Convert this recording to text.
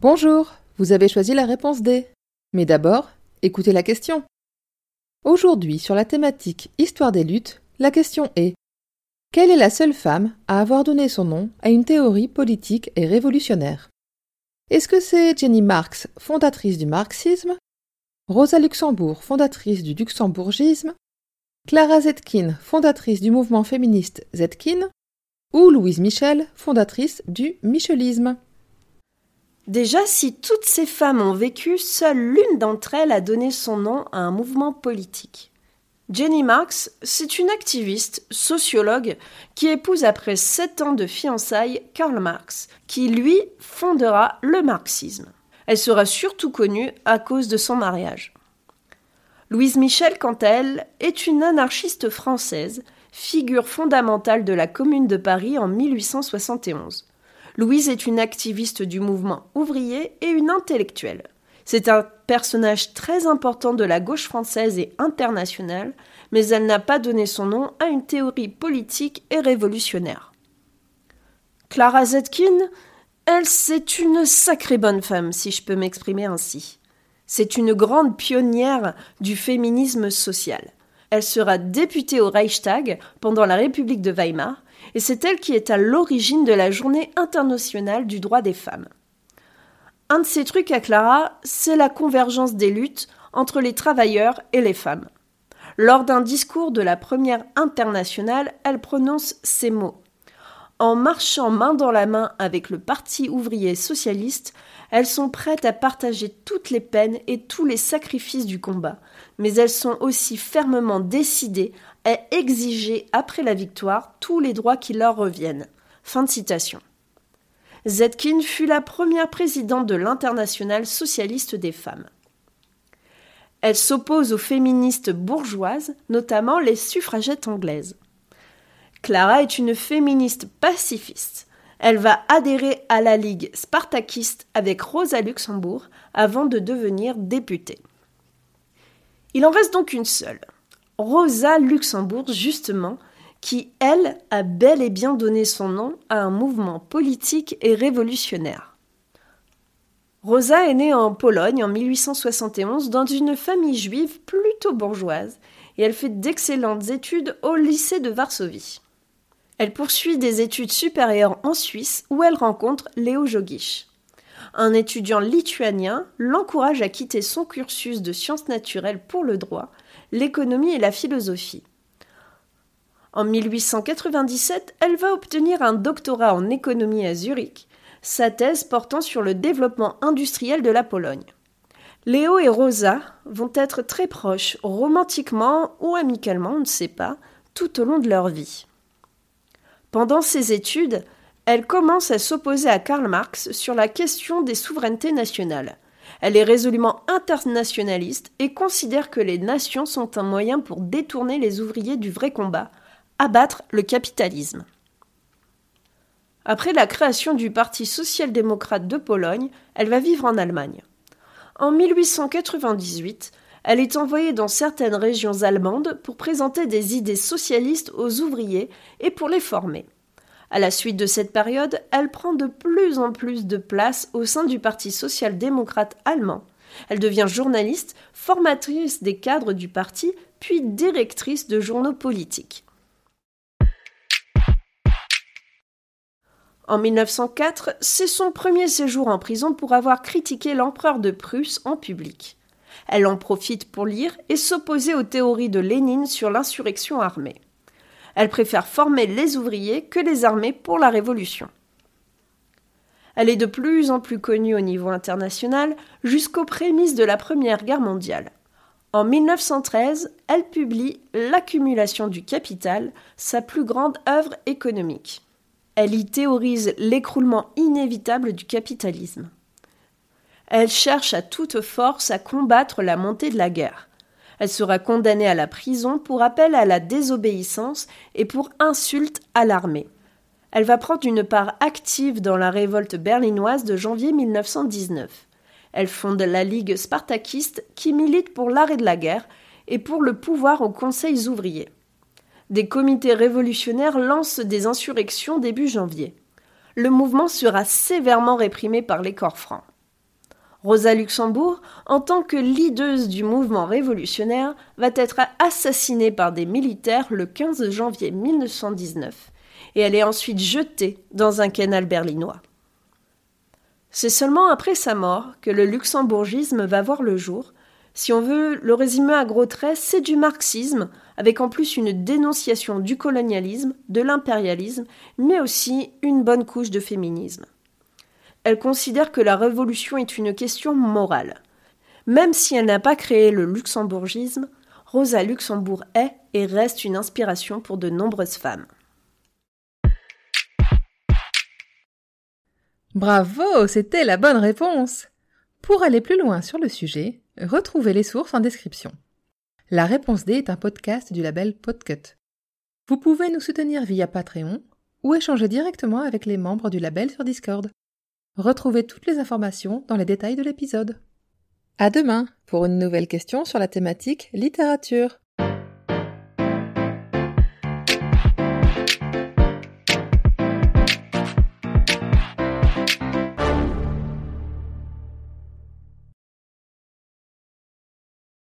Bonjour, vous avez choisi la réponse D. Mais d'abord, écoutez la question. Aujourd'hui, sur la thématique Histoire des luttes, la question est Quelle est la seule femme à avoir donné son nom à une théorie politique et révolutionnaire? Est-ce que c'est Jenny Marx, fondatrice du marxisme? Rosa Luxembourg, fondatrice du luxembourgisme? Clara Zetkin, fondatrice du mouvement féministe Zetkin? Ou Louise Michel, fondatrice du michelisme? Déjà, si toutes ces femmes ont vécu, seule l'une d'entre elles a donné son nom à un mouvement politique. Jenny Marx, c'est une activiste, sociologue, qui épouse après sept ans de fiançailles Karl Marx, qui lui fondera le marxisme. Elle sera surtout connue à cause de son mariage. Louise Michel, quant à elle, est une anarchiste française, figure fondamentale de la Commune de Paris en 1871. Louise est une activiste du mouvement ouvrier et une intellectuelle. C'est un personnage très important de la gauche française et internationale, mais elle n'a pas donné son nom à une théorie politique et révolutionnaire. Clara Zetkin, elle, c'est une sacrée bonne femme, si je peux m'exprimer ainsi. C'est une grande pionnière du féminisme social. Elle sera députée au Reichstag pendant la République de Weimar et c'est elle qui est à l'origine de la Journée internationale du droit des femmes. Un de ces trucs à Clara, c'est la convergence des luttes entre les travailleurs et les femmes. Lors d'un discours de la première internationale, elle prononce ces mots. En marchant main dans la main avec le Parti ouvrier socialiste, elles sont prêtes à partager toutes les peines et tous les sacrifices du combat, mais elles sont aussi fermement décidées à exiger après la victoire tous les droits qui leur reviennent. Fin de citation. Zetkin fut la première présidente de l'Internationale socialiste des femmes. Elle s'oppose aux féministes bourgeoises, notamment les suffragettes anglaises. Clara est une féministe pacifiste. Elle va adhérer à la Ligue spartakiste avec Rosa Luxembourg avant de devenir députée. Il en reste donc une seule, Rosa Luxembourg, justement, qui, elle, a bel et bien donné son nom à un mouvement politique et révolutionnaire. Rosa est née en Pologne en 1871 dans une famille juive plutôt bourgeoise et elle fait d'excellentes études au lycée de Varsovie. Elle poursuit des études supérieures en Suisse où elle rencontre Léo Jogisch. Un étudiant lituanien l'encourage à quitter son cursus de sciences naturelles pour le droit, l'économie et la philosophie. En 1897, elle va obtenir un doctorat en économie à Zurich, sa thèse portant sur le développement industriel de la Pologne. Léo et Rosa vont être très proches, romantiquement ou amicalement, on ne sait pas, tout au long de leur vie. Pendant ses études, elle commence à s'opposer à Karl Marx sur la question des souverainetés nationales. Elle est résolument internationaliste et considère que les nations sont un moyen pour détourner les ouvriers du vrai combat, abattre le capitalisme. Après la création du Parti social-démocrate de Pologne, elle va vivre en Allemagne. En 1898, elle est envoyée dans certaines régions allemandes pour présenter des idées socialistes aux ouvriers et pour les former. À la suite de cette période, elle prend de plus en plus de place au sein du Parti social-démocrate allemand. Elle devient journaliste, formatrice des cadres du parti, puis directrice de journaux politiques. En 1904, c'est son premier séjour en prison pour avoir critiqué l'empereur de Prusse en public. Elle en profite pour lire et s'opposer aux théories de Lénine sur l'insurrection armée. Elle préfère former les ouvriers que les armées pour la Révolution. Elle est de plus en plus connue au niveau international jusqu'aux prémices de la Première Guerre mondiale. En 1913, elle publie L'accumulation du capital, sa plus grande œuvre économique. Elle y théorise l'écroulement inévitable du capitalisme. Elle cherche à toute force à combattre la montée de la guerre. Elle sera condamnée à la prison pour appel à la désobéissance et pour insulte à l'armée. Elle va prendre une part active dans la révolte berlinoise de janvier 1919. Elle fonde la Ligue spartakiste qui milite pour l'arrêt de la guerre et pour le pouvoir aux conseils ouvriers. Des comités révolutionnaires lancent des insurrections début janvier. Le mouvement sera sévèrement réprimé par les corps francs. Rosa Luxembourg, en tant que leaduse du mouvement révolutionnaire, va être assassinée par des militaires le 15 janvier 1919 et elle est ensuite jetée dans un canal berlinois. C'est seulement après sa mort que le luxembourgisme va voir le jour. Si on veut le résumer à gros traits, c'est du marxisme, avec en plus une dénonciation du colonialisme, de l'impérialisme, mais aussi une bonne couche de féminisme. Elle considère que la révolution est une question morale. Même si elle n'a pas créé le luxembourgisme, Rosa Luxembourg est et reste une inspiration pour de nombreuses femmes. Bravo, c'était la bonne réponse. Pour aller plus loin sur le sujet, retrouvez les sources en description. La réponse D est un podcast du label Podcut. Vous pouvez nous soutenir via Patreon ou échanger directement avec les membres du label sur Discord. Retrouvez toutes les informations dans les détails de l'épisode. À demain pour une nouvelle question sur la thématique littérature.